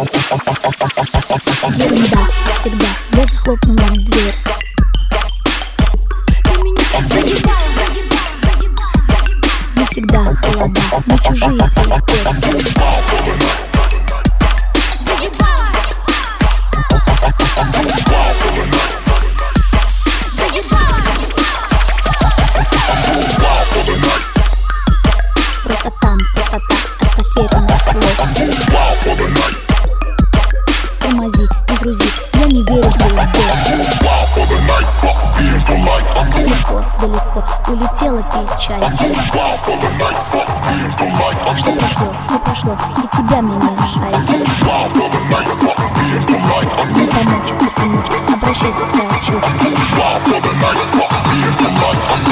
Ерунда, всегда я захлопнула дверь Ты меня так загибаешь, загибаешь, загибаешь, загибаешь всегда холода, мы чужие теперь Просто там, просто так, от потерянных слов отвечай Что прошло, не пошло. и тебя мне не решает. Не помочь, не помочь, обращайся к врачу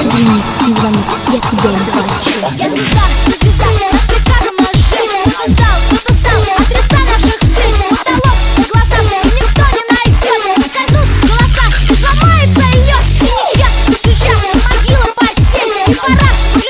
Извини, не звони, я тебя не хочу Я звезда, ты звезда, я Atrás,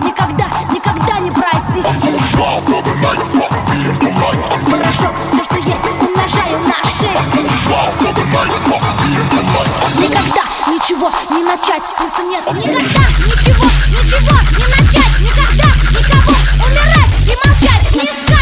Никогда, никогда не проси. Хорошо, что есть, умножаю на Никогда ничего не начать, пульса нет. Никогда ничего, ничего не начать. Никогда никого умирать и молчать. Не искать